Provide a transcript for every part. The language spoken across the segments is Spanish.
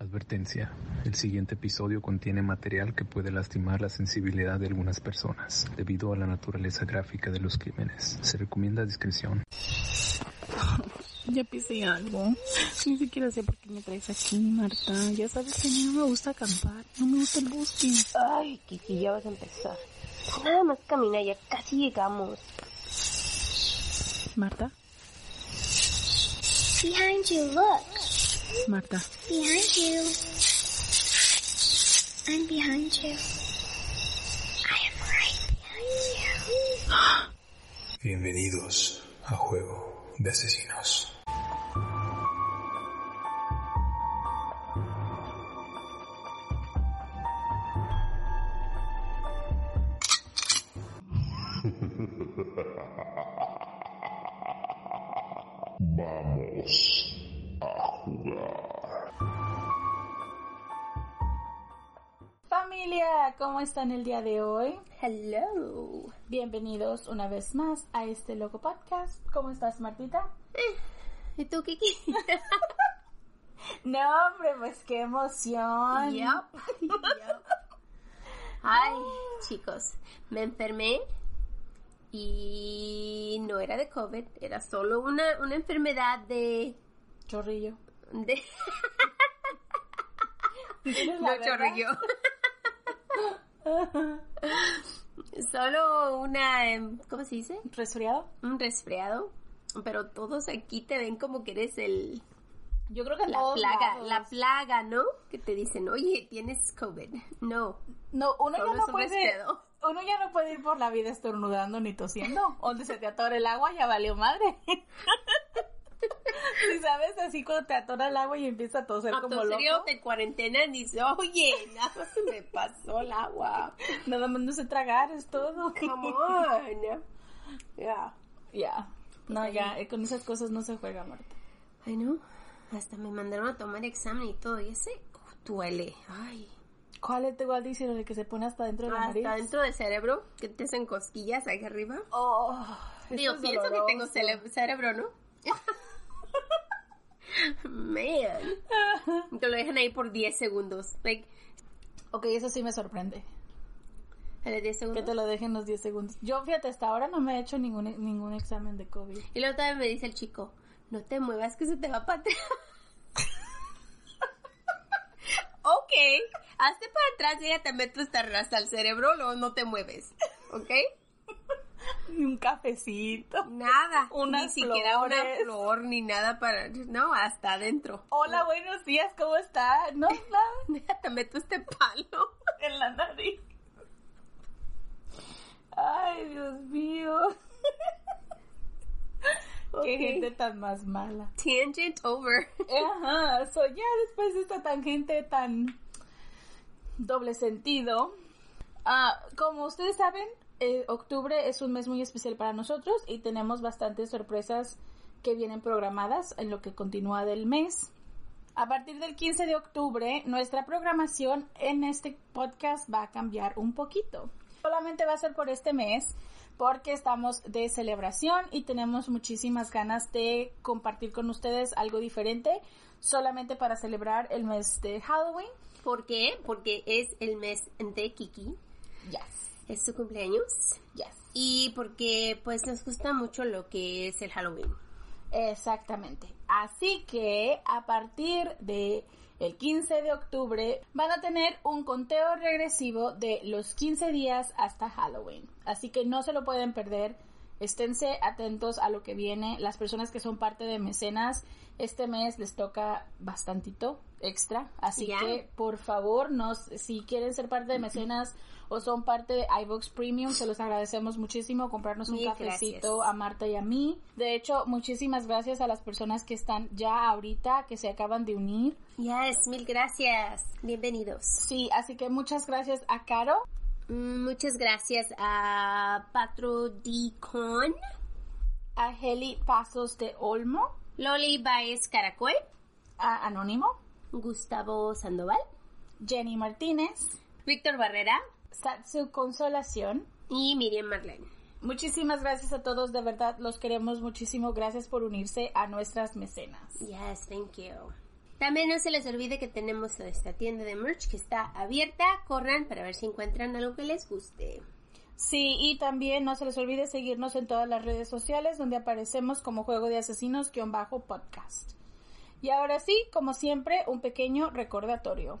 Advertencia. El siguiente episodio contiene material que puede lastimar la sensibilidad de algunas personas debido a la naturaleza gráfica de los crímenes. Se recomienda discreción. Ya pisé algo. Ni siquiera sé por qué me traes aquí, Marta. Ya sabes que a mí no me gusta acampar. No me gusta el bosque. Ay, Kiki, ya vas a empezar. Nada más camina, ya casi llegamos. Marta, Behind you, look. Marta. Behind you. I'm behind you. I am right behind you. Bienvenidos a Juego de Asesinos. Vamos Familia, ¿cómo están el día de hoy? Hello. Bienvenidos una vez más a este loco podcast. ¿Cómo estás, Martita? ¿Y tú, Kiki? No, hombre, pues qué emoción. Yup. Yup. Ay, chicos, me enfermé y no era de COVID, era solo una, una enfermedad de... Chorrillo. de ¿Tienes la no chorrillo. Solo una, em, ¿cómo se dice? ¿Resfriado? Un resfriado. Pero todos aquí te ven como que eres el Yo creo que la plaga, lados. la plaga, ¿no? Que te dicen, oye, tienes COVID. No, No, uno solo ya no puede... resfriado. Uno ya no puede ir por la vida estornudando ni tosiendo. Donde se te atora el agua ya valió madre. Si sabes, así cuando te atora el agua y empieza a toser como Autoserio loco. de cuarentena dice, oye, nada más se me pasó el agua. Nada más no sé tragar, es todo. Come on. Ya. Ya. No, ya, eh, con esas cosas no se juega, Marta. Ay, no. Hasta me mandaron a tomar examen y todo. Y ese duele. Ay. ¿Cuál es igual dice lo de que se pone hasta dentro de la nariz? Hasta dentro del cerebro, que te hacen cosquillas ahí arriba. Oh, Digo, pienso que tengo doloroso. cerebro, ¿no? Man. Te lo dejan ahí por 10 segundos. Like, Ok, eso sí me sorprende. a los 10 Que segundos. te lo dejen los 10 segundos. Yo, fíjate, hasta ahora no me he hecho ningún, ningún examen de COVID. Y luego también me dice el chico, no te muevas que se te va para atrás. ok, hazte para atrás y ella te esta el cerebro, luego no te mueves. ¿Ok? Ni un cafecito. Nada. Unas ni siquiera una flor ni nada para... No, hasta adentro. Hola, buenos días, ¿cómo está? No, nada. te meto este palo. en la nariz. Ay, Dios mío. Qué gente tan más mala. Tangent over. Ajá, so ya después de esta tangente tan doble sentido, ah, como ustedes saben, eh, octubre es un mes muy especial para nosotros y tenemos bastantes sorpresas que vienen programadas en lo que continúa del mes. A partir del 15 de octubre, nuestra programación en este podcast va a cambiar un poquito. Solamente va a ser por este mes porque estamos de celebración y tenemos muchísimas ganas de compartir con ustedes algo diferente solamente para celebrar el mes de Halloween. ¿Por qué? Porque es el mes de Kiki. Yes, Es su cumpleaños. yes. Y porque pues nos gusta mucho lo que es el Halloween. Exactamente. Así que a partir de el 15 de octubre van a tener un conteo regresivo de los 15 días hasta Halloween. Así que no se lo pueden perder esténse atentos a lo que viene. Las personas que son parte de mecenas, este mes les toca bastantito extra. Así que, por favor, nos, si quieren ser parte de mecenas o son parte de iVox Premium, se los agradecemos muchísimo. Comprarnos un Mil cafecito gracias. a Marta y a mí. De hecho, muchísimas gracias a las personas que están ya ahorita, que se acaban de unir. Yes, mil gracias. Bienvenidos. Sí, así que muchas gracias a Caro, Muchas gracias a Patro Dicon, a Heli Pasos de Olmo, Loli Baez Caracol, a Anónimo, Gustavo Sandoval, Jenny Martínez, Víctor Barrera Satsu Consolación. y Miriam Marlene. Muchísimas gracias a todos, de verdad los queremos muchísimo. Gracias por unirse a nuestras mecenas. Yes, thank you. También no se les olvide que tenemos esta tienda de merch que está abierta. Corran para ver si encuentran algo que les guste. Sí, y también no se les olvide seguirnos en todas las redes sociales donde aparecemos como Juego de Asesinos-podcast. Y ahora sí, como siempre, un pequeño recordatorio.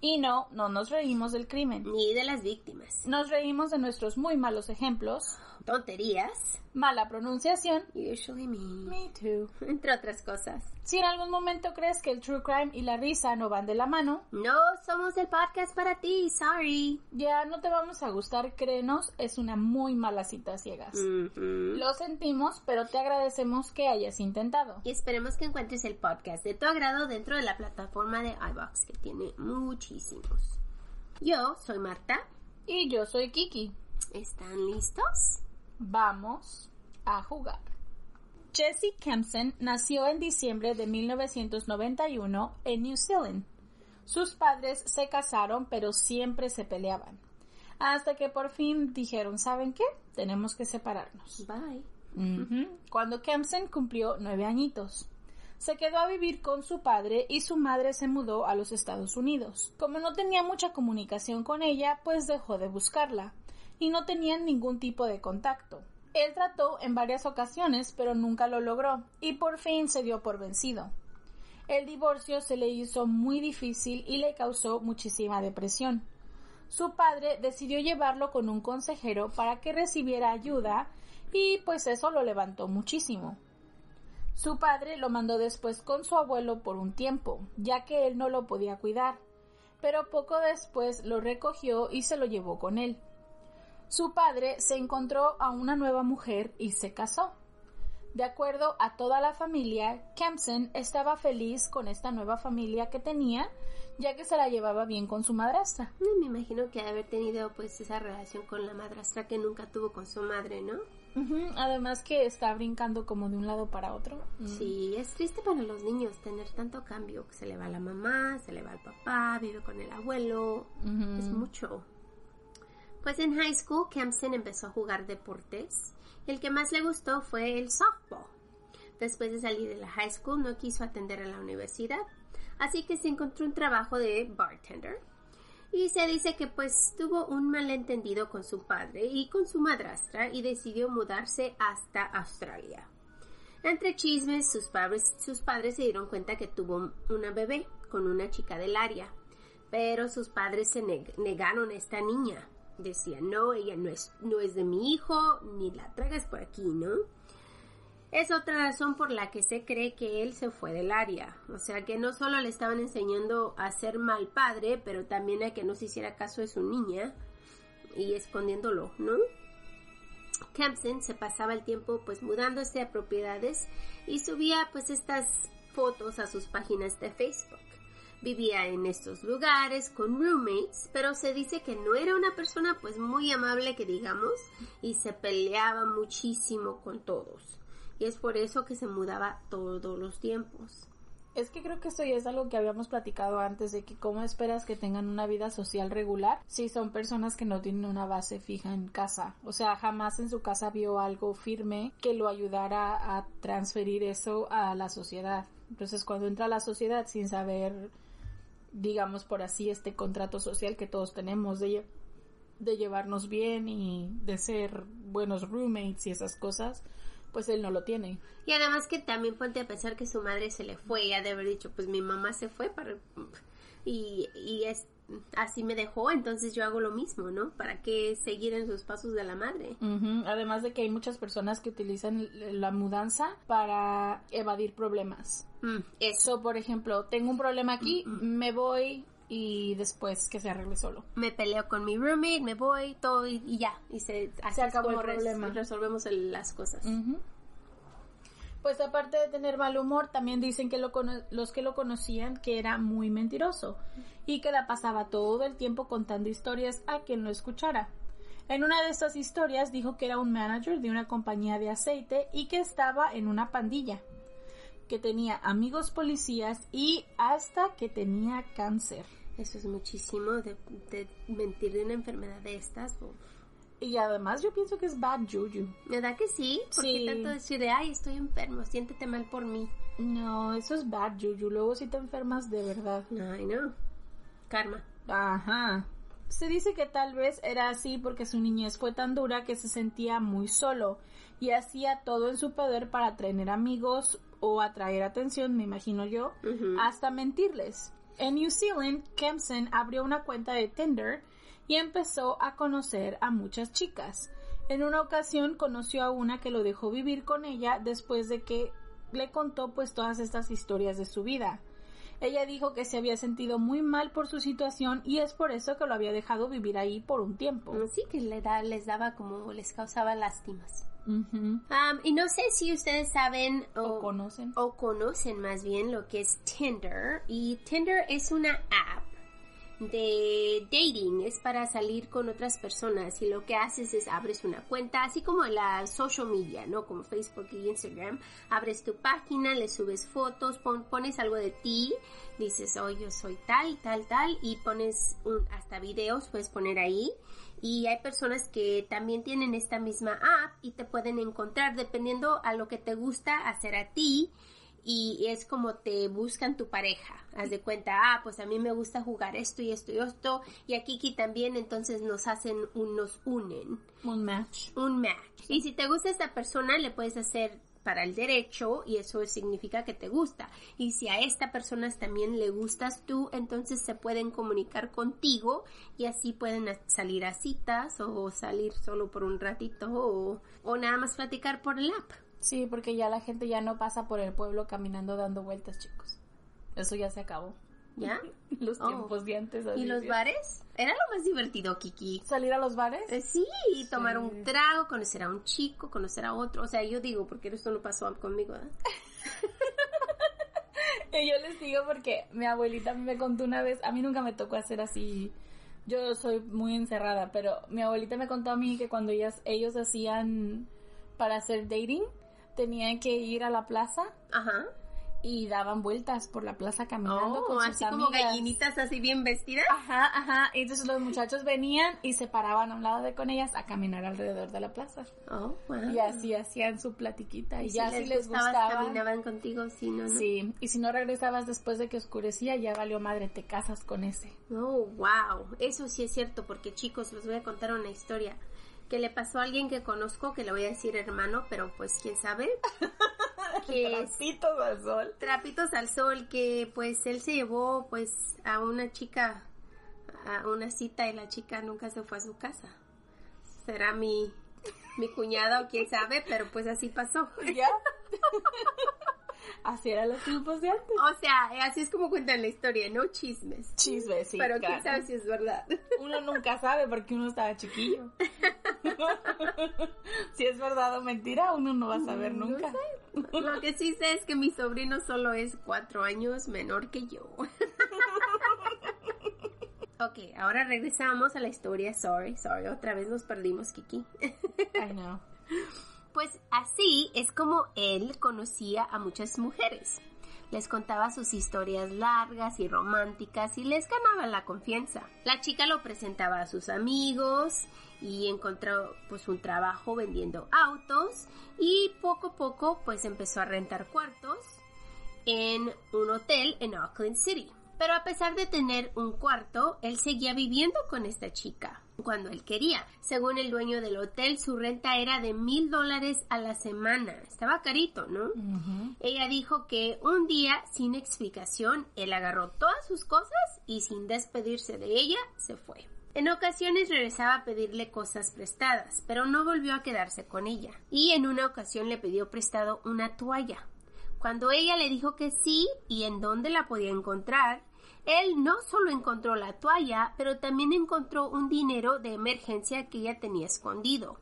Y no, no nos reímos del crimen. ni de las víctimas. Nos reímos de nuestros muy malos ejemplos, Tonterías, mala pronunciación, usually me, me too. entre otras cosas. Si en algún momento crees que el true crime y la risa no van de la mano, No somos el podcast para ti, sorry. ya no te vamos a gustar, créenos, es una muy mala cita a ciegas. Lo sentimos, pero te agradecemos que hayas intentado. Y esperemos que encuentres el podcast de tu agrado dentro de la plataforma de iBox, que tiene muchísimos. Yo soy Marta. Y yo soy Kiki. ¿Están listos? Vamos a jugar. Jessie Kempson nació en diciembre de 1991 en New Zealand. Sus padres se casaron pero siempre se peleaban. Hasta que por fin dijeron, ¿saben qué? Tenemos que separarnos. Bye. Cuando Kempson cumplió nueve añitos. Se quedó a vivir con su padre y su madre se mudó a los Estados Unidos. Como no tenía mucha comunicación con ella, pues dejó de buscarla y no tenían ningún tipo de contacto. Él trató en varias ocasiones, pero nunca lo logró y por fin se dio por vencido. El divorcio se le hizo muy difícil y le causó muchísima depresión. Su padre decidió llevarlo con un consejero para que recibiera ayuda y pues eso lo levantó muchísimo. Su padre lo mandó después con su abuelo por un tiempo, ya que él no lo podía cuidar, pero poco después lo recogió y se lo llevó con él. Su padre se encontró a una nueva mujer y se casó. De acuerdo a toda la familia, Kempson estaba feliz con esta nueva familia que tenía, ya que se la llevaba bien con su madrastra. Me imagino que haber tenido pues esa relación con la madrastra que nunca tuvo con su madre, ¿no? Ujú, Además que está brincando como de un lado para otro. Mm. Sí, es triste para los niños tener tanto cambio. Se le va la mamá, se le va el papá, vive con el abuelo. Ujú. Es mucho. Pues en high school, Kempson empezó a jugar deportes. El que más le gustó fue el softball. Después de salir de la high school, no quiso atender a la universidad, así que se encontró un trabajo de bartender. Y se dice que pues tuvo un malentendido con su padre y con su madrastra y decidió mudarse hasta Australia. Entre chismes, sus padres, sus padres se dieron cuenta que tuvo una bebé con una chica del área, pero sus padres se neg- negaron a esta niña. Decían, no, ella no es, no es de mi hijo, ni la traigas por aquí, ¿no? Es otra razón por la que se cree que él se fue del área. O sea que no solo le estaban enseñando a ser mal padre, pero también a que no se hiciera caso de su niña y escondiéndolo, ¿no? Kempson se pasaba el tiempo pues mudándose a propiedades y subía pues estas fotos a sus páginas de Facebook. Vivía en estos lugares con roommates, pero se dice que no era una persona pues muy amable que digamos y se peleaba muchísimo con todos. Y es por eso que se mudaba todos los tiempos. Es que creo que esto ya es algo que habíamos platicado antes de que cómo esperas que tengan una vida social regular si son personas que no tienen una base fija en casa. O sea, jamás en su casa vio algo firme que lo ayudara a transferir eso a la sociedad. Entonces, cuando entra a la sociedad sin saber, digamos por así, este contrato social que todos tenemos de, de llevarnos bien y de ser buenos roommates y esas cosas, pues él no lo tiene. Y además que también ponte a pensar que su madre se le fue y ha de haber dicho, pues mi mamá se fue para... y, y es así me dejó, entonces yo hago lo mismo, ¿no? ¿Para qué seguir en sus pasos de la madre? Además de que hay muchas personas que utilizan la mudanza para evadir problemas. Mm, eso. So, por ejemplo, tengo un problema aquí, me voy y después que se arregle solo. Me peleo con mi roommate, me voy, todo y, y ya. Y se, así Se acabó el res- problema. resolvemos el- las cosas. Pues aparte de tener mal humor, también dicen que lo cono- los que lo conocían que era muy mentiroso y que la pasaba todo el tiempo contando historias a quien lo escuchara. En una de estas historias dijo que era un manager de una compañía de aceite y que estaba en una pandilla, que tenía amigos policías y hasta que tenía cáncer. Eso es muchísimo de, de mentir de una enfermedad de estas. Y además yo pienso que es bad juju. ¿Verdad que sí? Porque Sí. tanto decir de, ay, estoy enfermo, siéntete mal por mí. No, eso es bad juju. Luego si te enfermas de verdad. Ay, no. Karma. Ajá. Se dice que tal vez era así porque su niñez fue tan dura que se sentía muy solo y hacía todo en su poder para tener amigos o atraer atención, me imagino yo, hasta mentirles. En New Zealand, Kempson abrió una cuenta de Tinder y empezó a conocer a muchas chicas. En una ocasión conoció a una que lo dejó vivir con ella después de que le contó pues todas estas historias de su vida. Ella dijo que se había sentido muy mal por su situación y es por eso que lo había dejado vivir ahí por un tiempo. Sí, que le da, les daba como, les causaba lástimas. Am, y no sé si ustedes saben O conocen. o conocen más bien lo que es Tinder. Y Tinder es una app de dating, es para salir con otras personas y lo que haces es abres una cuenta, así como la social media, ¿no? Como Facebook y Instagram, abres tu página, le subes fotos, pon- pones algo de ti, dices, oh, yo soy tal, tal, tal, y pones un- hasta videos, puedes poner ahí. Y hay personas que también tienen esta misma app y te pueden encontrar dependiendo a lo que te gusta hacer a ti y es como te buscan tu pareja. Haz de cuenta, ah, pues a mí me gusta jugar esto y esto y esto y a Kiki también, entonces nos hacen, un, nos unen, Un match. un match. Y si te gusta esta persona, le puedes hacer para el derecho y eso significa que te gusta. Y si a esta persona también le gustas tú, entonces se pueden comunicar contigo y así pueden salir a citas o salir solo por un ratito o, o nada más platicar por el app. Sí, porque ya la gente ya no pasa por el pueblo caminando dando vueltas, chicos. Eso ya se acabó. ¿Ya? Los Oh. tiempos de antes. ¿Y los bares? Era lo más divertido, Kiki. ¿Salir a los bares? Eh, Sí, tomar un trago, conocer a un chico, conocer a otro. O sea, yo digo, porque esto no pasó conmigo. ¿eh? Y yo les digo porque mi abuelita me contó una vez, a mí nunca me tocó hacer así, yo soy muy encerrada, pero mi abuelita me contó a mí que cuando ellas, ellos hacían para hacer dating, tenían que ir a la plaza Ajá. y daban vueltas por la plaza caminando Oh, con sus así como amigas. gallinitas así bien vestidas. Ajá, ajá. Y entonces los muchachos venían y se paraban a un lado de con ellas a caminar alrededor de la plaza. Oh, wow. Y así hacían su platiquita. Y, Y ya si si les gustaba. caminaban contigo, sí, no, no. Sí, y si no regresabas después de que oscurecía, ya valió madre, te casas con ese. Oh, wow. Eso sí es cierto, porque chicos, les voy a contar una historia que le pasó a alguien que conozco, que le voy a decir hermano, pero pues quién sabe. que Trapitos al sol. trapitos al sol, que pues él se llevó pues a una chica a una cita y la chica nunca se fue a su casa. Será mi, mi cuñada o quién sabe, pero pues así pasó. ¿Ya? Así eran los tiempos de antes. O sea, así es como cuentan la historia, no chismes. Chisme, sí. pero quién sabe si es verdad. Uno nunca sabe porque uno estaba chiquillo. si es verdad o mentira, uno no va a saber No nunca. Lo que sí sé es que mi sobrino solo es cuatro años menor que yo. ok, ahora regresamos a la historia. Sorry, sorry, otra vez nos perdimos, Kiki. I know. Pues así es como él conocía a muchas mujeres. Les contaba sus historias largas y románticas y les ganaba la confianza. La chica lo presentaba a sus amigos y encontró pues un trabajo vendiendo autos y poco a poco pues empezó a rentar cuartos en un hotel en Auckland City. Pero a pesar de tener un cuarto, él seguía viviendo con esta chica cuando él quería. Según el dueño del hotel, su renta era de mil dólares a la semana. Estaba carito, ¿no? Ella dijo que un día, sin explicación, él agarró todas sus cosas y sin despedirse de ella, se fue. En ocasiones regresaba a pedirle cosas prestadas, pero no volvió a quedarse con ella. Y en una ocasión le pidió prestado una toalla. Cuando ella le dijo que sí y en dónde la podía encontrar, él no solo encontró la toalla, pero también encontró un dinero de emergencia que ella tenía escondido.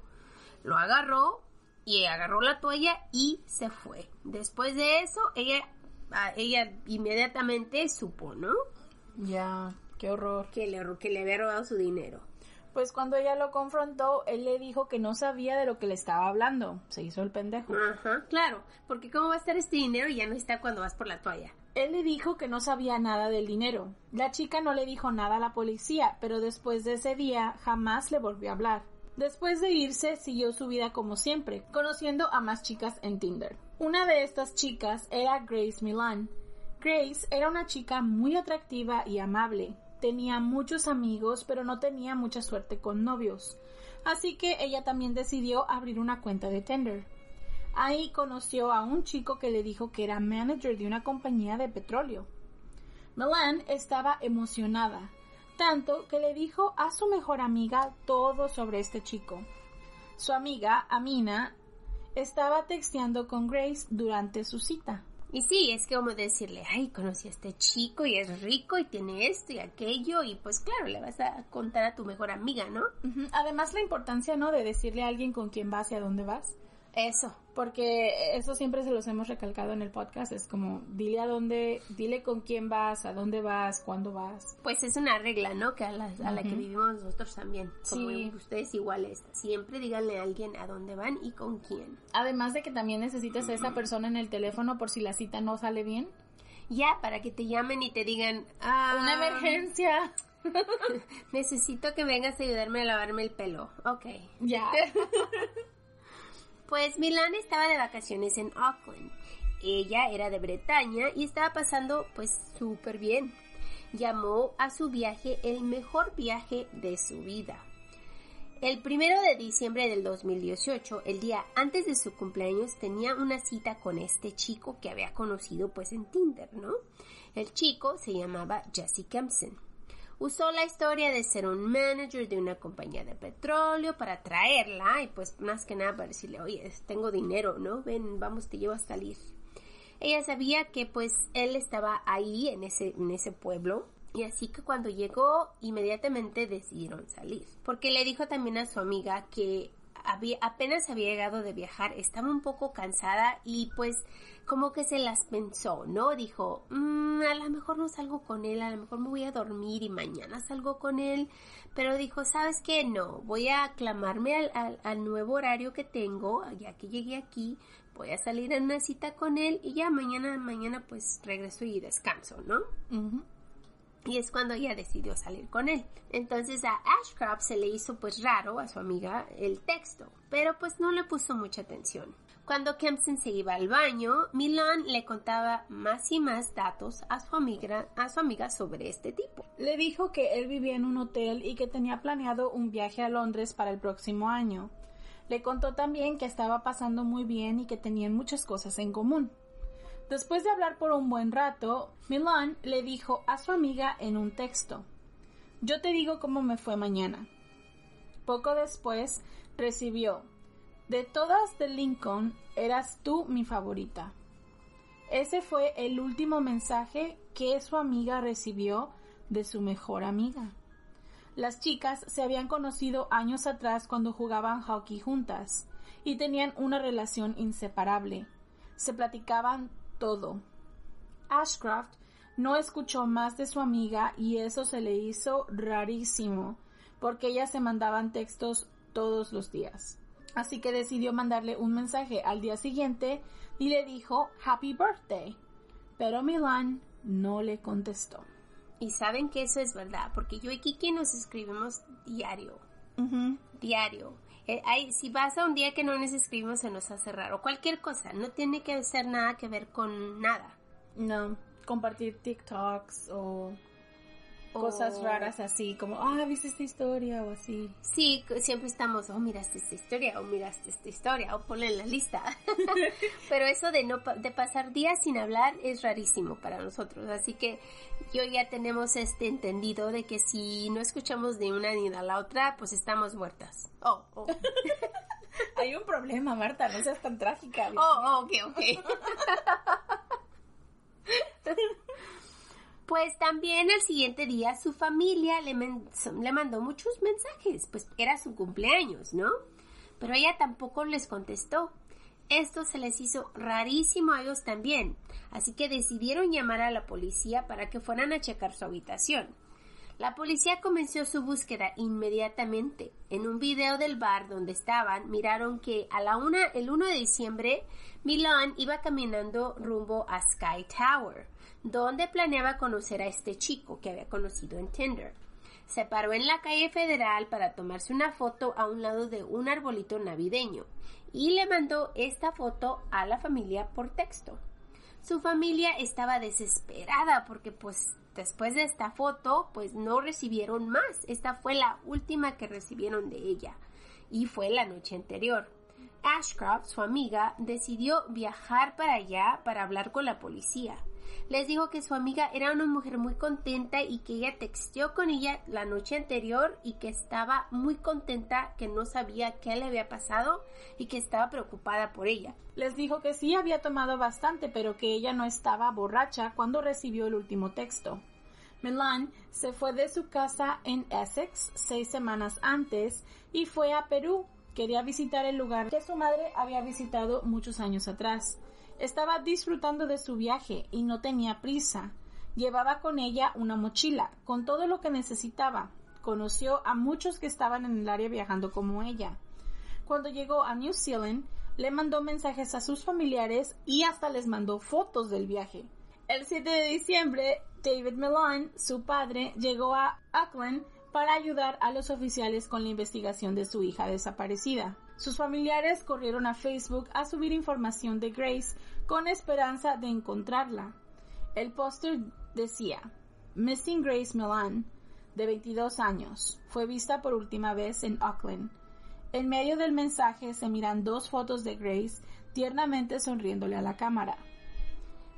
Lo agarró y agarró la toalla y se fue. Después de eso, ella, ah, ella inmediatamente supo, ¿no? Ya, qué horror. Que le, que le había robado su dinero. Pues cuando ella lo confrontó, él le dijo que no sabía de lo que le estaba hablando. Se hizo el pendejo. Ajá, claro, porque ¿cómo va a estar este dinero y ya no está cuando vas por la toalla? Él le dijo que no sabía nada del dinero. La chica no le dijo nada a la policía, pero después de ese día jamás le volvió a hablar. Después de irse, siguió su vida como siempre, conociendo a más chicas en Tinder. Una de estas chicas era Grace Milan. Grace era una chica muy atractiva y amable. Tenía muchos amigos, pero no tenía mucha suerte con novios. Así que ella también decidió abrir una cuenta de Tinder. Ahí conoció a un chico que le dijo que era manager de una compañía de petróleo. Milan estaba emocionada, tanto que le dijo a su mejor amiga todo sobre este chico. Su amiga, Amina, estaba texteando con Grace durante su cita. Y sí, es como decirle, ay, conocí a este chico y es rico y tiene esto y aquello y pues claro, le vas a contar a tu mejor amiga, ¿no? Además, la importancia, ¿no? De decirle a alguien con quién vas y a dónde vas. Eso. Porque eso siempre se los hemos recalcado en el podcast. Es como, dile a dónde, dile con quién vas, a dónde vas, cuándo vas. Pues es una regla, ¿no? Que a la, a la que vivimos nosotros también. Como Sí. ustedes iguales. Siempre díganle a alguien a dónde van y con quién. Además de que también necesitas a esa persona en el teléfono por si la cita no sale bien. Ya, para que te llamen y te digan, ah, Una emergencia. necesito que vengas a ayudarme a lavarme el pelo. Ok. Ya. Pues Milán estaba de vacaciones en Auckland. Ella era de Bretaña y estaba pasando pues súper bien. Llamó a su viaje el mejor viaje de su vida. El primero de diciembre del 2018, el día antes de su cumpleaños, tenía una cita con este chico que había conocido pues en Tinder, ¿no? El chico se llamaba Jesse Kempson. Usó la historia de ser un manager de una compañía de petróleo para traerla y pues más que nada para decirle, oye, tengo dinero, ¿no? Ven, vamos, te llevo a salir. Ella sabía que pues él estaba ahí en ese, en ese pueblo y así que cuando llegó inmediatamente decidieron salir. Porque le dijo también a su amiga que apenas había llegado de viajar, estaba un poco cansada y pues como que se las pensó, ¿no? Dijo, "Mm, a lo mejor no salgo con él, a lo mejor me voy a dormir y mañana salgo con él, pero dijo, ¿sabes qué? No, voy a aclamarme al, al- al nuevo horario que tengo, ya que llegué aquí, voy a salir en una cita con él y ya mañana, mañana pues regreso y descanso, ¿no? Y es cuando ella decidió salir con él. Entonces a Ashcroft se le hizo pues raro a su amiga el texto, pero pues no le puso mucha atención. Cuando Kempson se iba al baño, Milan le contaba más y más datos a su amiga, a su amiga sobre este tipo. Le dijo que él vivía en un hotel y que tenía planeado un viaje a Londres para el próximo año. Le contó también que estaba pasando muy bien y que tenían muchas cosas en común. Después de hablar por un buen rato, Milan le dijo a su amiga en un texto, Yo te digo cómo me fue mañana. Poco después recibió, De todas de Lincoln, eras tú mi favorita. Ese fue el último mensaje que su amiga recibió de su mejor amiga. Las chicas se habían conocido años atrás cuando jugaban hockey juntas y tenían una relación inseparable. Se platicaban todo. Ashcroft no escuchó más de su amiga y eso se le hizo rarísimo porque ellas se mandaban textos todos los días. Así que decidió mandarle un mensaje al día siguiente y le dijo Happy Birthday. Pero Milan no le contestó. Y saben que eso es verdad, porque yo y Kiki nos escribimos diario. Diario. Si vas a un día que no nos escribimos se nos hace raro. Cualquier cosa, no tiene que ser nada que ver con nada. No, compartir TikToks o cosas raras así, como, ah, ¿viste esta historia? O así. Sí, siempre estamos, oh, miraste esta historia, o miraste esta historia, o ponle en la lista. Pero eso de no de pasar días sin hablar es rarísimo para nosotros. Así que yo ya tenemos este entendido de que si no escuchamos de una ni de la otra, pues estamos muertas. Oh, oh, Hay un problema, Marta, no seas tan trágica. Oh, oh, ok, ok. Pues también al siguiente día su familia le, le mandó muchos mensajes, pues era su cumpleaños, ¿no? Pero ella tampoco les contestó. Esto se les hizo rarísimo a ellos también, así que decidieron llamar a la policía para que fueran a checar su habitación. La policía comenzó su búsqueda inmediatamente. En un video del bar donde estaban, miraron que a la una, el 1 de diciembre, Milan iba caminando rumbo a Sky Tower, donde planeaba conocer a este chico que había conocido en Tinder. Se paró en la calle federal para tomarse una foto a un lado de un arbolito navideño y le mandó esta foto a la familia por texto. Su familia estaba desesperada porque pues después de esta foto pues no recibieron más. Esta fue la última que recibieron de ella y fue la noche anterior. Ashcroft, su amiga, decidió viajar para allá para hablar con la policía. Les dijo que su amiga era una mujer muy contenta y que ella texteó con ella la noche anterior y que estaba muy contenta, que no sabía qué le había pasado y que estaba preocupada por ella. Les dijo que sí había tomado bastante, pero que ella no estaba borracha cuando recibió el último texto. Milan se fue de su casa en Essex seis semanas antes y fue a Perú. Quería visitar el lugar que su madre había visitado muchos años atrás. Estaba disfrutando de su viaje y no tenía prisa. Llevaba con ella una mochila, con todo lo que necesitaba. Conoció a muchos que estaban en el área viajando como ella. Cuando llegó a New Zealand, le mandó mensajes a sus familiares y hasta les mandó fotos del viaje. El 7 de diciembre, David Milan, su padre, llegó a Auckland para ayudar a los oficiales con la investigación de su hija desaparecida. Sus familiares corrieron a Facebook a subir información de Grace con esperanza de encontrarla. El póster decía, Missing Grace Milan, de 22 años, fue vista por última vez en Auckland. En medio del mensaje se miran dos fotos de Grace tiernamente sonriéndole a la cámara.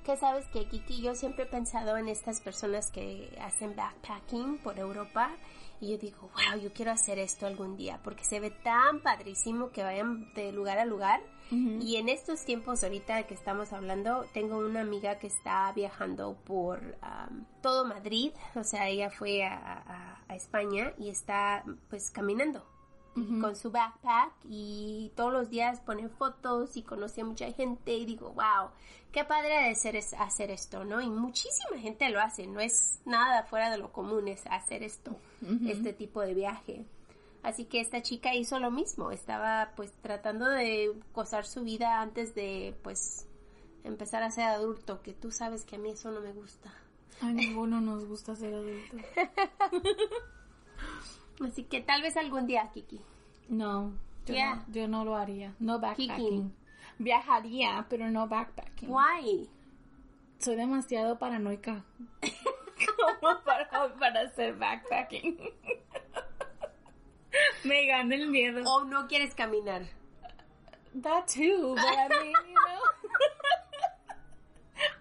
Que sabes que Kiki, yo siempre he pensado en estas personas que hacen backpacking por Europa y yo digo, wow, yo quiero hacer esto algún día porque se ve tan padrísimo que vayan de lugar a lugar. Y en estos tiempos ahorita que estamos hablando, tengo una amiga que está viajando por um, todo Madrid, o sea, ella fue a, a- a España y está pues caminando con su backpack y todos los días pone fotos y conoce a mucha gente y digo, wow, qué padre de ser es- hacer esto, ¿no? Y muchísima gente lo hace, no es nada fuera de lo común es hacer esto, este tipo de viaje. Así que esta chica hizo lo mismo, estaba pues tratando de gozar su vida antes de pues empezar a ser adulto, que tú sabes que a mí eso no me gusta. A ninguno nos gusta ser adultos. Así que tal vez algún día, Kiki. No, yo, Yeah. no, yo no lo haría. No backpacking. Viajaría, pero no backpacking. Why? Soy demasiado paranoica. Como para, para hacer backpacking. Me gana el miedo. O no quieres caminar. That too, but I mean, you know.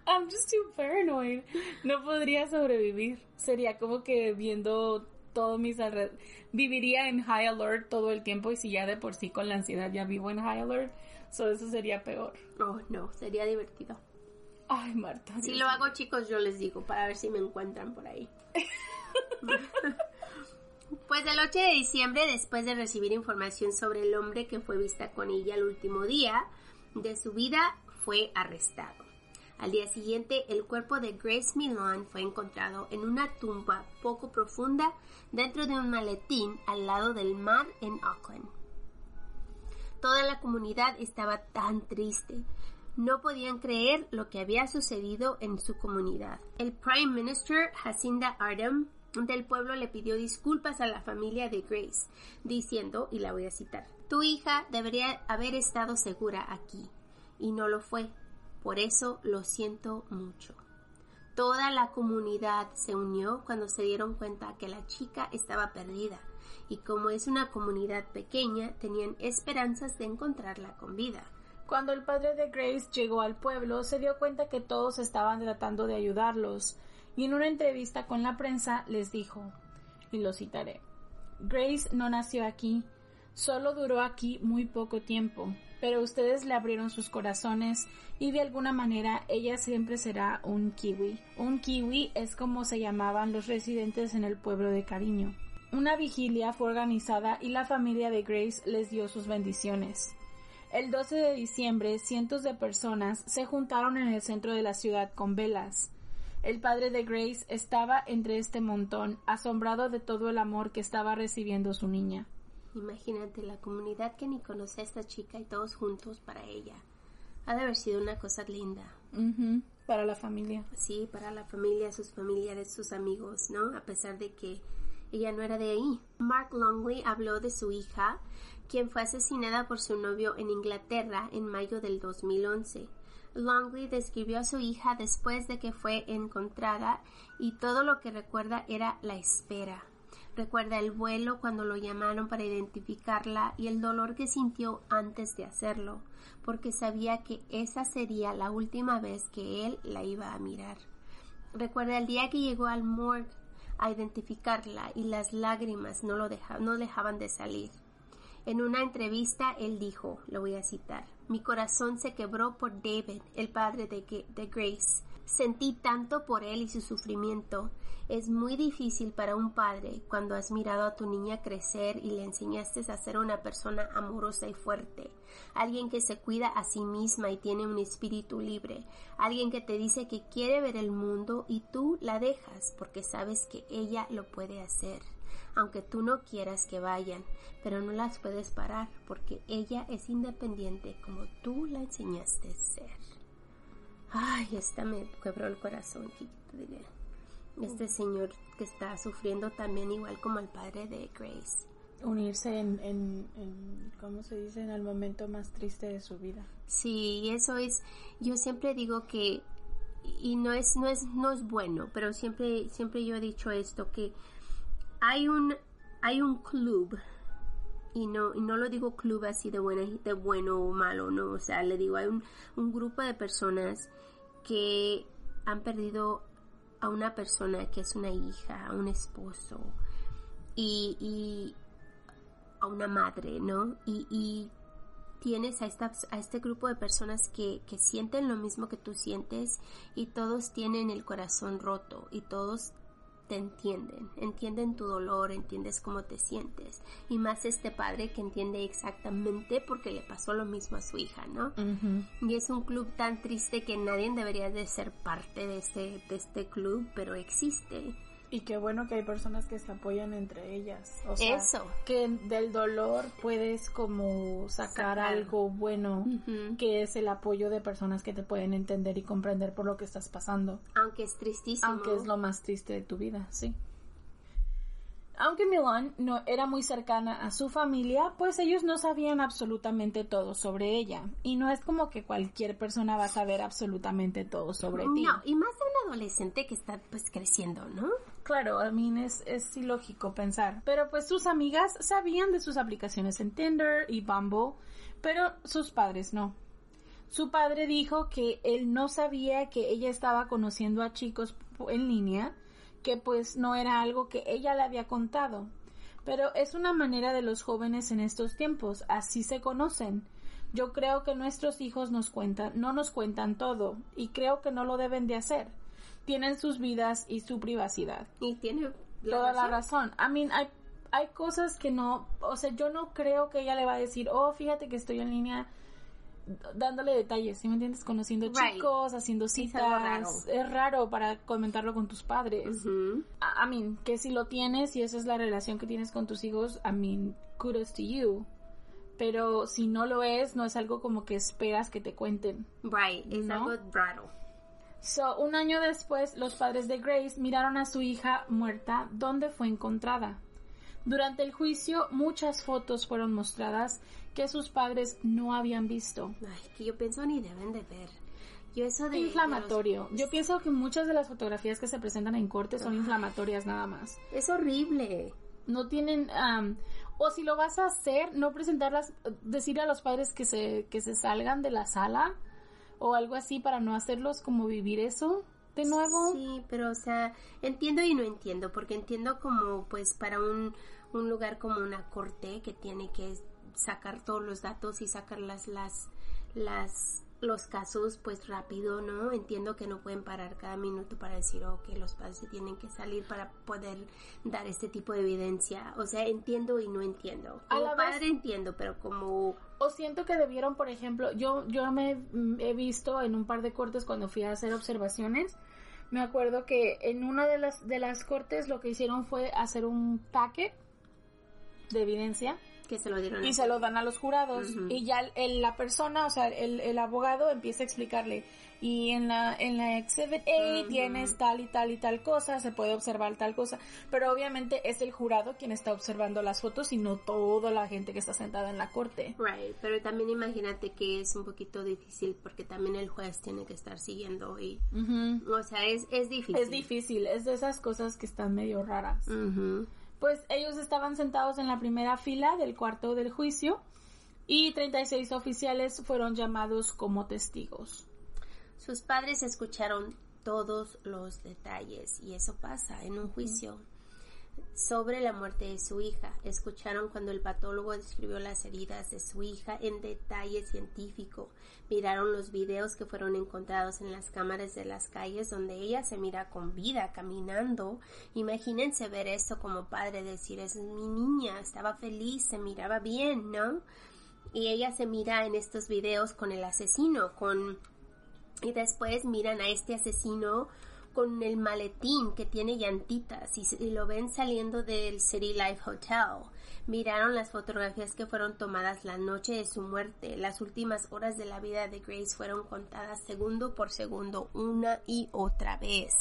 I'm just too paranoid. No podría sobrevivir. Sería como que viendo todos mis alrededores. Viviría en high alert todo el tiempo y si ya de por sí con la ansiedad ya vivo en high alert, so eso sería peor. Oh, no, sería divertido. Ay, Marta. Si Dios lo hago, chicos, yo les digo para ver si me encuentran por ahí. Pues el 8 de diciembre, después de recibir información sobre el hombre que fue vista con ella el último día de su vida, fue arrestado. Al día siguiente, el cuerpo de Grace Milan fue encontrado en una tumba poco profunda dentro de un maletín al lado del mar en Auckland. Toda la comunidad estaba tan triste. No podían creer lo que había sucedido en su comunidad. El Prime Minister Jacinda Ardern del pueblo le pidió disculpas a la familia de Grace, diciendo, y la voy a citar, Tu hija debería haber estado segura aquí, y no lo fue. Por eso lo siento mucho. Toda la comunidad se unió cuando se dieron cuenta que la chica estaba perdida y como es una comunidad pequeña tenían esperanzas de encontrarla con vida. Cuando el padre de Grace llegó al pueblo, se dio cuenta que todos estaban tratando de ayudarlos y en una entrevista con la prensa les dijo, y lo citaré, Grace no nació aquí, solo duró aquí muy poco tiempo, pero ustedes le abrieron sus corazones y de alguna manera ella siempre será un kiwi. Un kiwi es como se llamaban los residentes en el pueblo de Cariño. Una vigilia fue organizada y la familia de Grace les dio sus bendiciones. El 12 de diciembre, cientos de personas se juntaron en el centro de la ciudad con velas. El padre de Grace estaba entre este montón, asombrado de todo el amor que estaba recibiendo su niña. Imagínate la comunidad que ni conoce a esta chica y todos juntos para ella. Ha de haber sido una cosa linda. Para la familia. Sí, para la familia, sus familiares, sus amigos, ¿no? A pesar de que ella no era de ahí. Mark Longley habló de su hija, quien fue asesinada por su novio en Inglaterra en mayo del 2011. Longley describió a su hija después de que fue encontrada y todo lo que recuerda era la espera. Recuerda el vuelo cuando lo llamaron para identificarla y el dolor que sintió antes de hacerlo, porque sabía que esa sería la última vez que él la iba a mirar. Recuerda el día que llegó al morgue a identificarla y las lágrimas no lo dejaban de salir. En una entrevista él dijo, lo voy a citar, mi corazón se quebró por David, el padre de, de Grace. Sentí tanto por él y su sufrimiento. Es muy difícil para un padre cuando has mirado a tu niña crecer y le enseñaste a ser una persona amorosa y fuerte, alguien que se cuida a sí misma y tiene un espíritu libre, alguien que te dice que quiere ver el mundo y tú la dejas porque sabes que ella lo puede hacer aunque tú no quieras que vayan, pero no las puedes parar porque ella es independiente como tú la enseñaste a ser. Ay, esta me quebró el corazón. Este señor que está sufriendo también igual como el padre de Grace. Unirse en, en, en, ¿cómo se dice? En el momento más triste de su vida. Sí, eso es, yo siempre digo que, y no es, no es, no es bueno, pero siempre, siempre yo he dicho esto, que hay un, hay un club, y no, y no lo digo club así de, buena, de bueno o malo, no, o sea, le digo, hay un, un grupo de personas que han perdido a una persona que es una hija, a un esposo, y, a una madre, ¿no? Y, y tienes a, esta, a este grupo de personas que, que sienten lo mismo que tú sientes y todos tienen el corazón roto y todos te entienden, entienden tu dolor, entiendes cómo te sientes. Y más este padre que entiende exactamente porque le pasó lo mismo a su hija, ¿no? Y es un club tan triste que nadie debería de ser parte de este, de este club, pero existe. Y qué bueno que hay personas que se apoyan entre ellas. O sea, Eso. que del dolor puedes como sacar, Sacar. algo bueno, que es el apoyo de personas que te pueden entender y comprender por lo que estás pasando. Aunque es tristísimo. Aunque es lo más triste de tu vida, sí. Aunque Milan no era muy cercana a su familia, pues ellos no sabían absolutamente todo sobre ella. Y no es como que cualquier persona va a saber absolutamente todo sobre ti. No, y más de un adolescente que está pues creciendo, ¿no? Claro, a mí es, es ilógico pensar. Pero pues sus amigas sabían de sus aplicaciones en Tinder y Bumble, pero sus padres no. Su padre dijo que él no sabía que ella estaba conociendo a chicos en línea, que pues no era algo que ella le había contado. Pero es una manera de los jóvenes en estos tiempos, así se conocen. Yo creo que nuestros hijos nos cuentan, no nos cuentan todo, y creo que no lo deben de hacer. Tienen sus vidas y su privacidad Y tiene toda la razón. I mean, hay, hay cosas que no, o sea, yo no creo que ella le va a decir, oh, fíjate que estoy en línea dándole detalles, ¿sí me entiendes? Conociendo Right. chicos, haciendo citas. raro. Es raro para comentarlo con tus padres. Ujú. I I mean, que si lo tienes y esa es la relación que tienes con tus hijos, I mean, kudos to you. Pero si no lo es, no es algo como que esperas que te cuenten. Right, es ¿No? algo raro. So, un año después, los padres de Grace miraron a su hija muerta donde fue encontrada. Durante el juicio, muchas fotos fueron mostradas que sus padres no habían visto. Ay, que yo pienso ni deben de ver. Yo eso de... Inflamatorio. de los- Yo pienso que muchas de las fotografías que se presentan en corte son inflamatorias nada más. Es horrible. No tienen... o si lo vas a hacer, no presentarlas, decir a los padres que se, que se salgan de la sala o algo así para no hacerlos como vivir eso de nuevo. Sí, pero o sea, entiendo y no entiendo, porque entiendo como pues para un, un lugar como una corte que tiene que sacar todos los datos y sacar las, las, las, los casos pues rápido, ¿no? Entiendo que no pueden parar cada minuto para decir, oh, que los padres se tienen que salir para poder dar este tipo de evidencia. O sea, entiendo y no entiendo. A la vez- padre entiendo, pero como... O siento que debieron, por ejemplo, yo, yo me he visto en un par de cortes cuando fui a hacer observaciones. Me acuerdo que en una de las, de las cortes lo que hicieron fue hacer un packet de evidencia que se lo dieron y se lo dan a los jurados Ujú. y ya el- el- la persona, o sea, el, el abogado empieza a explicarle y en la en la exhibit A Ujú. tienes tal y tal y tal cosa, se puede observar tal cosa, pero obviamente es el jurado quien está observando las fotos y no toda la gente que está sentada en la corte. Right, pero también imagínate que es un poquito difícil porque también el juez tiene que estar siguiendo y, Ujú. o sea, es, es difícil. Es difícil, es de esas cosas que están medio raras. Pues ellos estaban sentados en la primera fila del cuarto del juicio y 36 oficiales fueron llamados como testigos. Sus padres escucharon todos los detalles y eso pasa en un juicio sobre la muerte de su hija. Escucharon cuando el patólogo describió las heridas de su hija en detalle científico. Miraron los videos que fueron encontrados en las cámaras de las calles donde ella se mira con vida caminando. Imagínense ver eso como padre, decir, es mi niña, estaba feliz, se miraba bien, ¿no? Y ella se mira en estos videos con el asesino, con y después miran a este asesino con el maletín que tiene llantitas y, lo ven saliendo del City Life Hotel. Miraron las fotografías que fueron tomadas la noche de su muerte. Las últimas horas de la vida de Grace fueron contadas segundo por segundo, una y otra vez.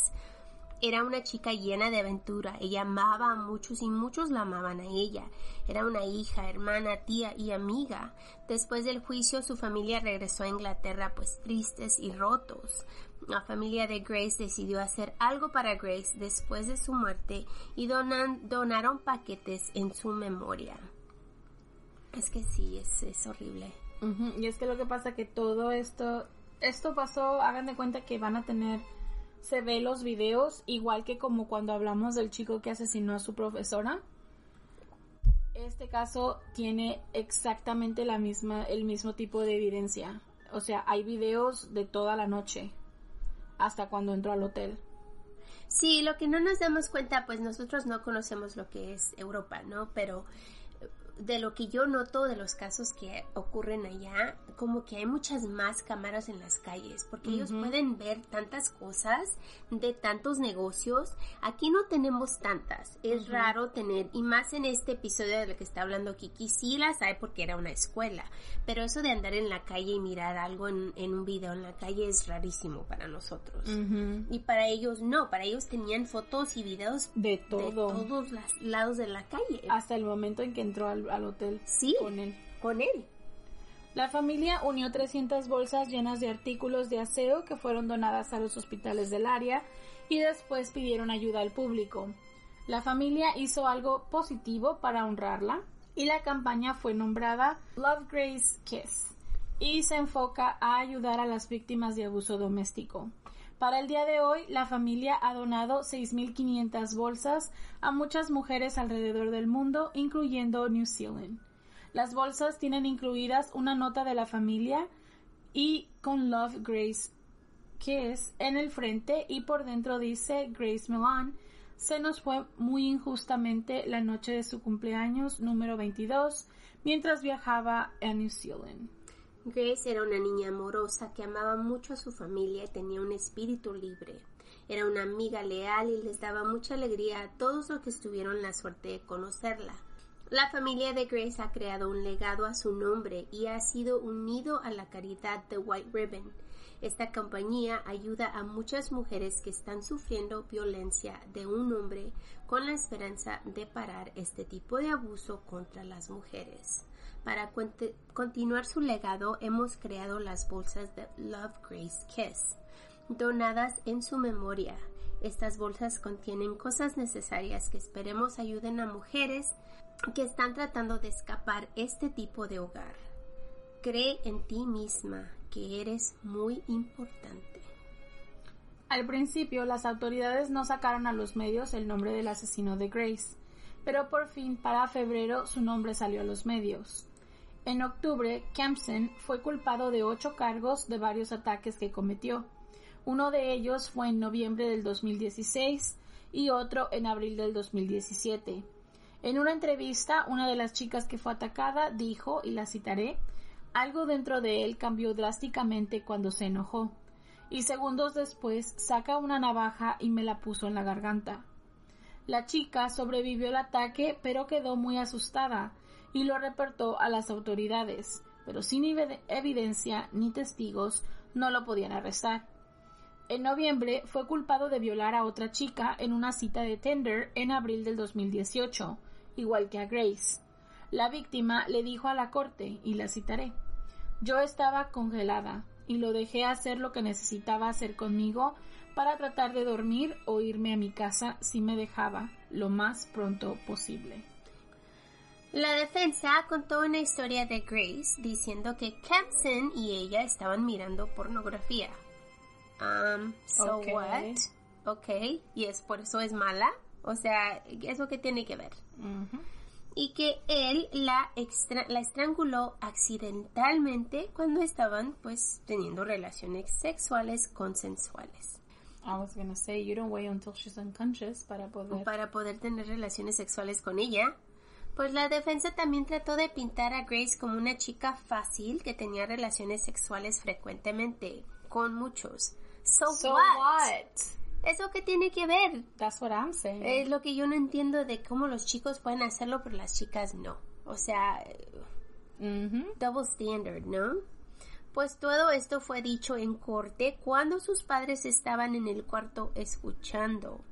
Era una chica llena de aventura. Ella amaba a muchos y muchos la amaban a ella. Era una hija, hermana, tía y amiga. Después del juicio, su familia regresó a Inglaterra pues tristes y rotos. La familia de Grace decidió hacer algo para Grace después de su muerte y donan- donaron paquetes en su memoria. Es que sí, es, es horrible. Y es que lo que pasa que todo esto, esto pasó, hagan de cuenta que van a tener, se ve los videos, igual que como cuando hablamos del chico que asesinó a su profesora. Este caso tiene exactamente la misma, el mismo tipo de evidencia. O sea, hay videos de toda la noche, hasta cuando entró al hotel. Sí, lo que no nos damos cuenta, pues nosotros no conocemos lo que es Europa, ¿no? Pero de lo que yo noto de los casos que ocurren allá, como que hay muchas más cámaras en las calles, porque ellos Ujú. pueden ver tantas cosas de tantos negocios. Aquí no tenemos tantas, es Ujú. raro tener, y más en este episodio de lo que está hablando Kiki, sí las hay porque era una escuela, pero eso de andar en la calle y mirar algo en, en un video en la calle es rarísimo para nosotros. Y para ellos no, para ellos tenían fotos y videos De de todo. todos los lados de la calle. Hasta el momento en que entró al, al hotel Sí. con él. Con él. La familia unió 300 bolsas llenas de artículos de aseo que fueron donadas a los hospitales del área y después pidieron ayuda al público. La familia hizo algo positivo para honrarla y la campaña fue nombrada Love Grace Kiss y se enfoca a ayudar a las víctimas de abuso doméstico. Para el día de hoy, la familia ha donado 6.500 bolsas a muchas mujeres alrededor del mundo, incluyendo New Zealand. Las bolsas tienen incluidas una nota de la familia y con Love Grace Kiss en el frente y por dentro dice Grace Milan. Se nos fue muy injustamente la noche de su cumpleaños número 22 mientras viajaba a New Zealand. Grace era una niña amorosa que amaba mucho a su familia y tenía un espíritu libre. Era una amiga leal y les daba mucha alegría a todos los que estuvieron la suerte de conocerla. La familia de Grace ha creado un legado a su nombre y ha sido unido a la caridad de White Ribbon. Esta compañía ayuda a muchas mujeres que están sufriendo violencia de un hombre con la esperanza de parar este tipo de abuso contra las mujeres. Para continuar su legado, hemos creado las bolsas de Love Grace Kiss, donadas en su memoria. Estas bolsas contienen cosas necesarias que esperemos ayuden a mujeres que están tratando de escapar este tipo de hogar. Cree en ti misma que eres muy importante. Al principio, las autoridades no sacaron a los medios el nombre del asesino de Grace, pero por fin, para febrero, su nombre salió a los medios. En octubre, Kempson fue culpado de ocho cargos de varios ataques que cometió. Uno de ellos fue en noviembre del 2016 y otro en abril del 2017. En una entrevista, una de las chicas que fue atacada dijo, y la citaré, algo dentro de él cambió drásticamente cuando se enojó y segundos después saca una navaja y me la puso en la garganta. La chica sobrevivió al ataque pero quedó muy asustada y lo reportó a las autoridades, pero sin evi- evidencia ni testigos no lo podían arrestar. En noviembre fue culpado de violar a otra chica en una cita de Tender en abril del 2018, igual que a Grace. La víctima le dijo a la corte, y la citaré, yo estaba congelada y lo dejé hacer lo que necesitaba hacer conmigo para tratar de dormir o irme a mi casa si me dejaba lo más pronto posible. La defensa contó una historia de Grace diciendo que Kempson y ella estaban mirando pornografía. Um, so Ok. what? Ok, y es por eso es mala. O sea, ¿eso qué tiene que ver? Y que él la, extra- la estranguló accidentalmente cuando estaban pues teniendo relaciones sexuales consensuales. I was gonna say you don't wait until she's unconscious para poder. para poder tener relaciones sexuales con ella. Pues la defensa también trató de pintar a Grace como una chica fácil que tenía relaciones sexuales frecuentemente con muchos. So, So what? what? ¿Eso qué tiene que ver? That's what I'm saying. Es lo que yo no entiendo de cómo los chicos pueden hacerlo, pero las chicas no. O sea, Mhm. double standard, ¿no? Pues todo esto fue dicho en corte cuando sus padres estaban en el cuarto escuchando.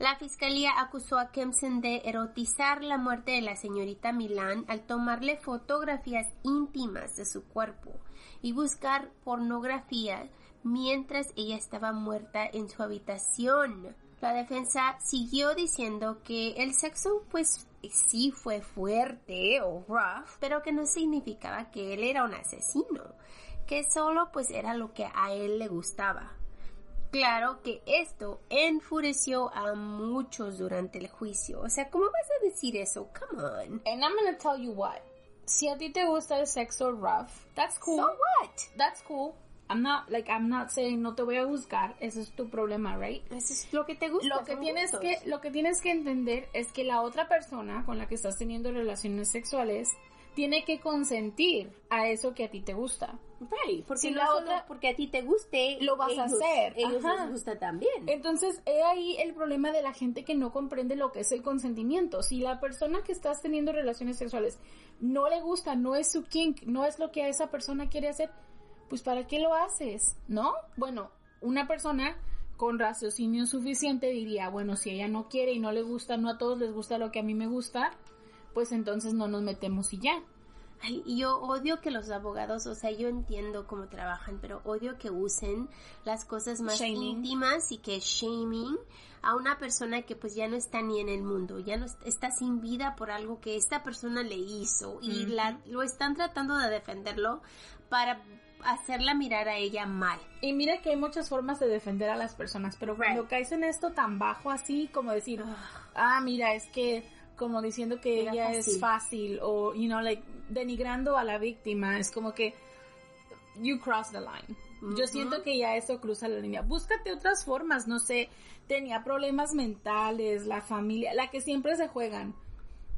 La fiscalía acusó a Kempson de erotizar la muerte de la señorita Milán al tomarle fotografías íntimas de su cuerpo y buscar pornografía mientras ella estaba muerta en su habitación. La defensa siguió diciendo que el sexo pues sí fue fuerte o rough, pero que no significaba que él era un asesino, que solo pues era lo que a él le gustaba. Claro que esto enfureció a muchos durante el juicio. O sea, ¿cómo vas a decir eso? Come on. And I'm gonna tell you what. Si a ti te gusta el sexo rough, that's cool. So what? That's cool. I'm not like I'm not saying no te voy a juzgar. Ese es tu problema, right? Eso es lo que te gusta. Lo que tienes gustos. que lo que tienes que entender es que la otra persona con la que estás teniendo relaciones sexuales tiene que consentir a eso que a ti te gusta. Right, porque Si la otra- porque a ti te guste, Lo vas a hacer, Ellos ajá. les gusta también. Entonces, he ahí el problema de la gente que no comprende lo que es el consentimiento. Si la persona que estás teniendo relaciones sexuales no le gusta, no es su kink, no es lo que a esa persona quiere hacer, pues ¿para qué lo haces? ¿No? Bueno, una persona con raciocinio suficiente diría, bueno, si ella no quiere y no le gusta, no a todos les gusta lo que a mí me gusta, pues entonces no nos metemos y ya. Ay, y yo odio que los abogados, o sea, yo entiendo cómo trabajan, pero odio que usen las cosas más Shaming. íntimas y que shaming a una persona que pues ya no está ni en el mundo, ya no est- está sin vida por algo que esta persona le hizo y la, lo están tratando de defenderlo para hacerla mirar a ella mal. Y mira que hay muchas formas de defender a las personas, pero cuando Right. caes en esto tan bajo así, como decir, ah, mira, es que, como diciendo que Era ella fácil. es fácil, o, you know, like, denigrando a la víctima, es como que, you cross the line. Yo siento que ya eso cruza la línea. Búscate otras formas, no sé, tenía problemas mentales, la familia, la que siempre se juegan.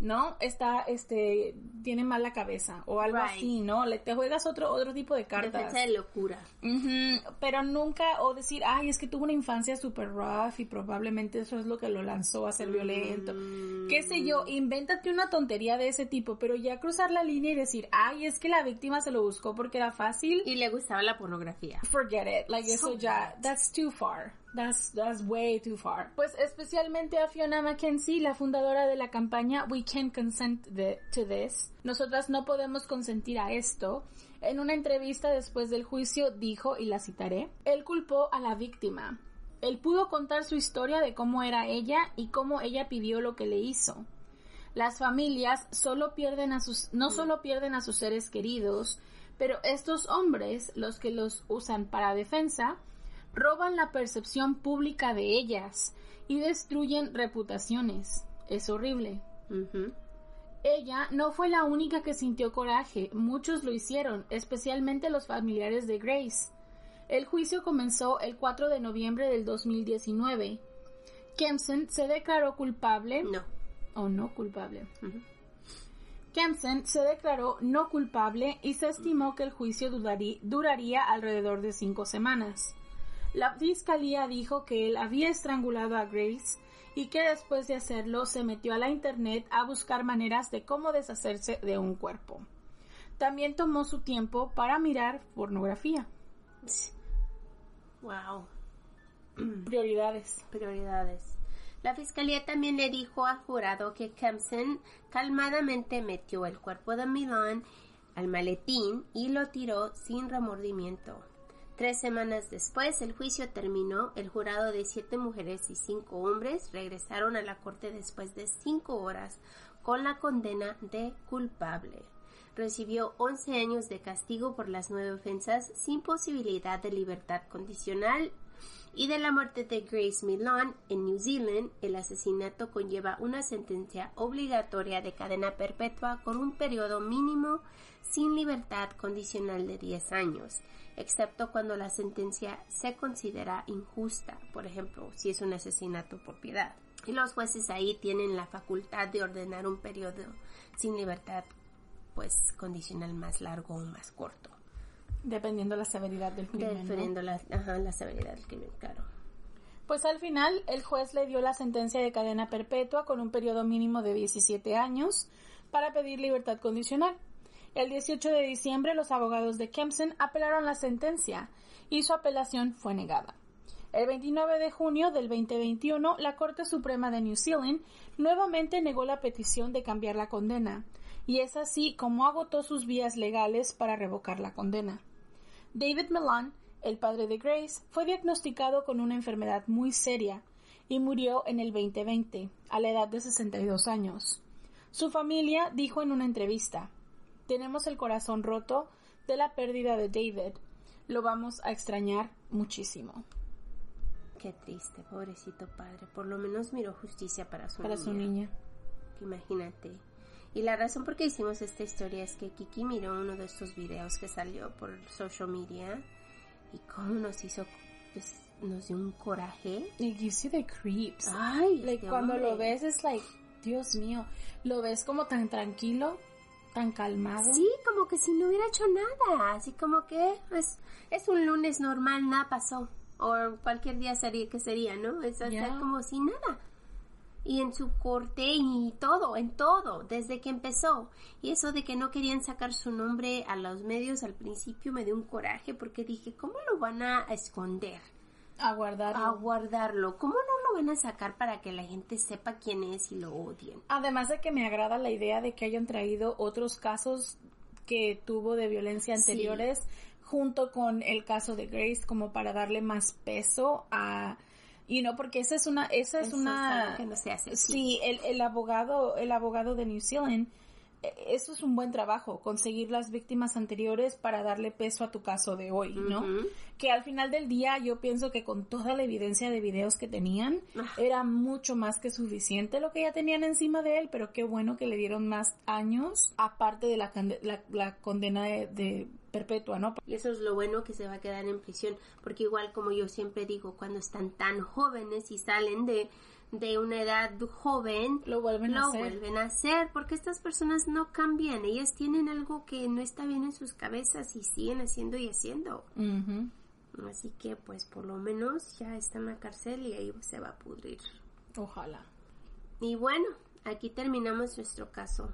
¿No? Está, este, tiene mala cabeza o algo Right. así, ¿no? Le, te juegas otro, otro tipo de cartas. Defensa de locura. Pero nunca, o decir, ay, es que tuvo una infancia super rough y probablemente eso es lo que lo lanzó a ser violento. Qué sé yo, invéntate una tontería de ese tipo, pero ya cruzar la línea y decir, ay, es que la víctima se lo buscó porque era fácil, Y le gustaba la pornografía. forget it. Like, So eso ya, that's too far. That's, that's way too far. Pues especialmente a Fiona McKenzie, la fundadora de la campaña We can consent to this. Nosotras no podemos consentir a esto. En una entrevista después del juicio dijo, y la citaré, él culpó a la víctima. Él pudo contar su historia de cómo era ella y cómo ella pidió lo que le hizo. Las familias solo pierden a no solo pierden a sus seres queridos, pero estos hombres, los que los usan para defensa, roban la percepción pública de ellas y destruyen reputaciones. Es horrible. Ella no fue la única que sintió coraje, muchos lo hicieron, especialmente los familiares de Grace. El juicio comenzó el 4 de noviembre del 2019. Kempson se declaró culpable No. o no culpable. Kempson se declaró no culpable y se estimó que el juicio durarí- duraría alrededor de cinco semanas. La fiscalía dijo que él había estrangulado a Grace y que después de hacerlo se metió a la internet a buscar maneras de cómo deshacerse de un cuerpo. También tomó su tiempo para mirar pornografía. Wow. Prioridades. Prioridades. La fiscalía también le dijo al jurado que Kempson calmadamente metió el cuerpo de Milan al maletín y lo tiró sin remordimiento. Tres semanas después, el juicio terminó. El jurado de siete mujeres y cinco hombres regresaron a la corte después de cinco horas con la condena de culpable. Recibió 11 años de castigo por las nueve ofensas sin posibilidad de libertad condicional y de la muerte de Grace Millan en New Zealand, el asesinato conlleva una sentencia obligatoria de cadena perpetua con un periodo mínimo sin libertad condicional de 10 años, excepto cuando la sentencia se considera injusta, por ejemplo, si es un asesinato por piedad. Y los jueces ahí tienen la facultad de ordenar un periodo sin libertad, pues condicional más largo o más corto. Dependiendo la severidad del crimen. ¿no? Dependiendo la, ajá, la severidad del crimen, claro. Pues al final el juez le dio la sentencia de cadena perpetua con un periodo mínimo de 17 años para pedir libertad condicional. El 18 de diciembre los abogados de Kempson apelaron la sentencia y su apelación fue negada. El 29 de junio del 2021 la Corte Suprema de New Zealand nuevamente negó la petición de cambiar la condena y es así como agotó sus vías legales para revocar la condena. David Milan, el padre de Grace, fue diagnosticado con una enfermedad muy seria y murió en el 2020, a la edad de 62 años. Su familia dijo en una entrevista, tenemos el corazón roto de la pérdida de David. Lo vamos a extrañar muchísimo. Qué triste, pobrecito padre. Por lo menos miró justicia para su Para niña. su niña. Imagínate. Y la razón por qué hicimos esta historia es que Kiki miró uno de estos videos que salió por social media y cómo nos hizo, pues, nos dio un coraje. It gives you the creeps. Ay, Like, cuando lo ves es like, Dios mío, lo ves como tan tranquilo, tan calmado. Sí, como que si no hubiera hecho nada, así como que es, es un lunes normal, nada pasó. O cualquier día sería que sería, ¿no? Es Ya. como si nada. Y en su corte y todo, en todo, desde que empezó. Y eso de que no querían sacar su nombre a los medios al principio me dio un coraje porque dije, ¿cómo lo van a esconder? A guardar. A guardarlo. ¿Cómo no lo van a sacar para que la gente sepa quién es y lo odien? Además de que me agrada la idea de que hayan traído otros casos que tuvo de violencia Sí. anteriores junto con el caso de Grace como para darle más peso a y no porque esa es una esa es Eso es una algo que no se hace sí el, el abogado el abogado de New Zealand eso es un buen trabajo conseguir las víctimas anteriores para darle peso a tu caso de hoy no que al final del día yo pienso que con toda la evidencia de videos que tenían Ah. era mucho más que suficiente lo que ya tenían encima de él, pero qué bueno que le dieron más años aparte de la, la, la condena de, de perpetua, ¿no? Y eso es lo bueno que se va a quedar en prisión, porque igual como yo siempre digo, cuando están tan jóvenes y salen de, de una edad joven, Lo vuelven a hacer. vuelven a hacer, porque estas personas no cambian, ellas tienen algo que no está bien en sus cabezas y siguen haciendo y haciendo. Así que pues por lo menos ya está en la cárcel y ahí se va a pudrir. Ojalá. Y bueno, aquí terminamos nuestro caso.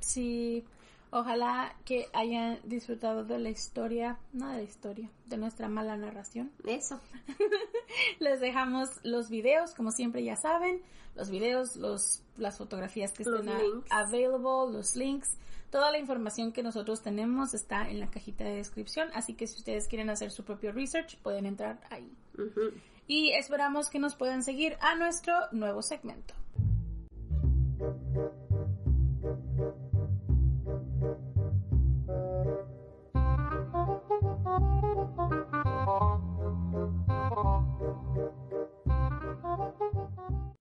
Sí, Ojalá que hayan disfrutado de la historia, no de la historia, de nuestra mala narración. Eso. Les dejamos los videos, como siempre ya saben, los videos, los, las fotografías que Los estén a- available, los links, toda la información que nosotros tenemos está en la cajita de descripción, así que si ustedes quieren hacer su propio research, pueden entrar ahí. Y esperamos que nos puedan seguir a nuestro nuevo segmento.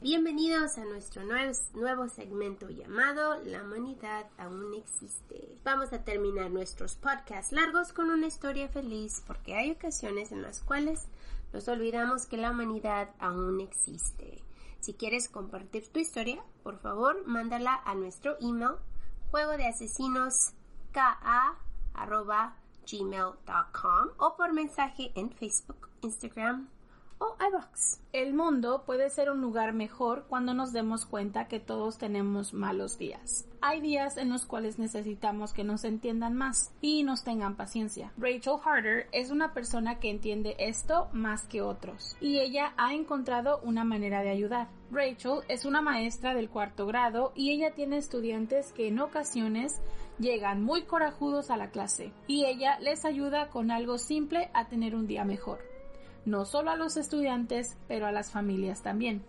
Bienvenidos a nuestro nuevo, segmento llamado La humanidad aún existe. Vamos a terminar nuestros podcasts largos con una historia feliz porque hay ocasiones en las cuales nos olvidamos que la humanidad aún existe. Si quieres compartir tu historia, por favor, mándala a nuestro email juego de asesinos gmail.com o por mensaje en Facebook, Instagram El mundo puede ser un lugar mejor cuando nos demos cuenta que todos tenemos malos días. Hay días en los cuales necesitamos que nos entiendan más y nos tengan paciencia. Rachel Harder es una persona que entiende esto más que otros y ella ha encontrado una manera de ayudar. Rachel es una maestra del cuarto grado y ella tiene estudiantes que en ocasiones llegan muy corajudos a la clase y ella les ayuda con algo simple a tener un día mejor no solo a los estudiantes, pero a las familias también.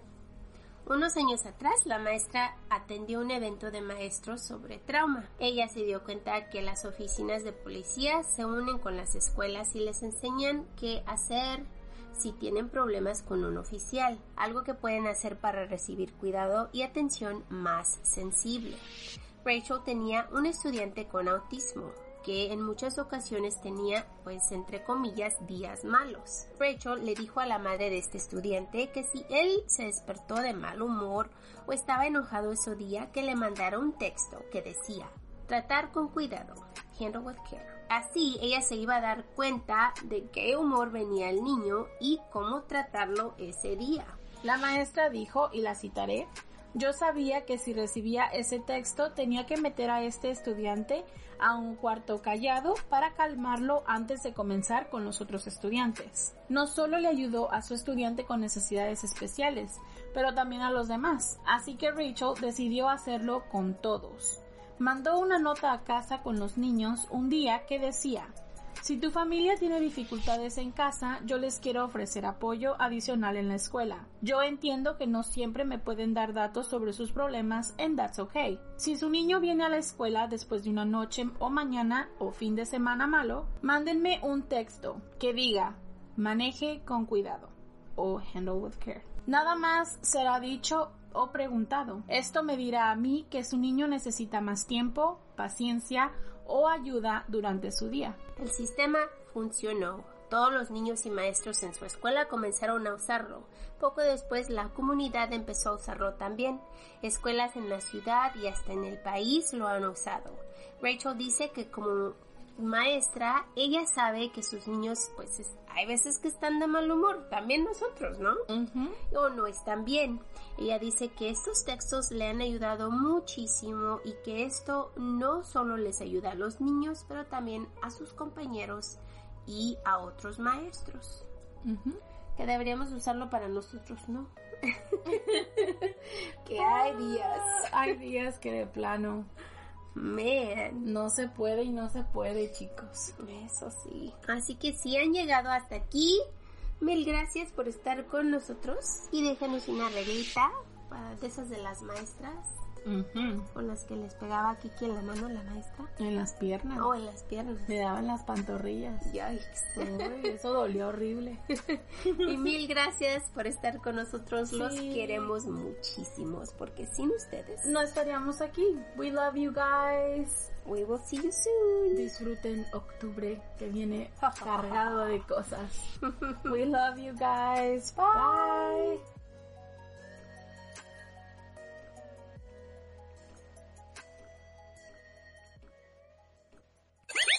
Unos años atrás, la maestra atendió un evento de maestros sobre trauma. Ella se dio cuenta que las oficinas de policía se unen con las escuelas y les enseñan qué hacer si tienen problemas con un oficial, algo que pueden hacer para recibir cuidado y atención más sensible. Rachel tenía un estudiante con autismo que en muchas ocasiones tenía, pues entre comillas, días malos. Rachel le dijo a la madre de este estudiante que si él se despertó de mal humor o estaba enojado ese día, que le mandara un texto que decía, tratar con cuidado, handle with care. Así ella se iba a dar cuenta de qué humor venía el niño y cómo tratarlo ese día. La maestra dijo, y la citaré, yo sabía que si recibía ese texto tenía que meter a este estudiante a un cuarto callado para calmarlo antes de comenzar con los otros estudiantes. No solo le ayudó a su estudiante con necesidades especiales, pero también a los demás, así que Rachel decidió hacerlo con todos. Mandó una nota a casa con los niños un día que decía, si tu familia tiene dificultades en casa, yo les quiero ofrecer apoyo adicional en la escuela. Yo entiendo que no siempre me pueden dar datos sobre sus problemas and that's okay. Si su niño viene a la escuela después de una noche o mañana o fin de semana malo, mándenme un texto que diga maneje con cuidado o handle with care. Nada más será dicho o preguntado. Esto me dirá a mí que su niño necesita más tiempo, paciencia o ayuda durante su día. El sistema funcionó. Todos los niños y maestros en su escuela comenzaron a usarlo. Poco después la comunidad empezó a usarlo también. Escuelas en la ciudad y hasta en el país lo han usado. Rachel dice que como maestra, ella sabe que sus niños pues es- hay veces que están de mal humor, también nosotros, ¿no? o no están bien. Ella dice que estos textos le han ayudado muchísimo y que esto no solo les ayuda a los niños, pero también a sus compañeros y a otros maestros. Que deberíamos usarlo para nosotros, ¿no? que hay días. Hay días que de plano Man, no se puede y no se puede, chicos. eso sí. Así que si han llegado hasta aquí, mil gracias por estar con nosotros y déjanos una reglita para de esas de las maestras con las que les pegaba a Kiki en la mano la maestra En las piernas. o en las piernas. Me daban las pantorrillas. Yikes. Uy, eso dolió horrible. Y mil gracias por estar con nosotros. Los queremos muchísimos porque sin ustedes, No estaríamos aquí. We love you guys. we will see you soon. Disfruten octubre que viene cargado de cosas. We love you guys. Bye.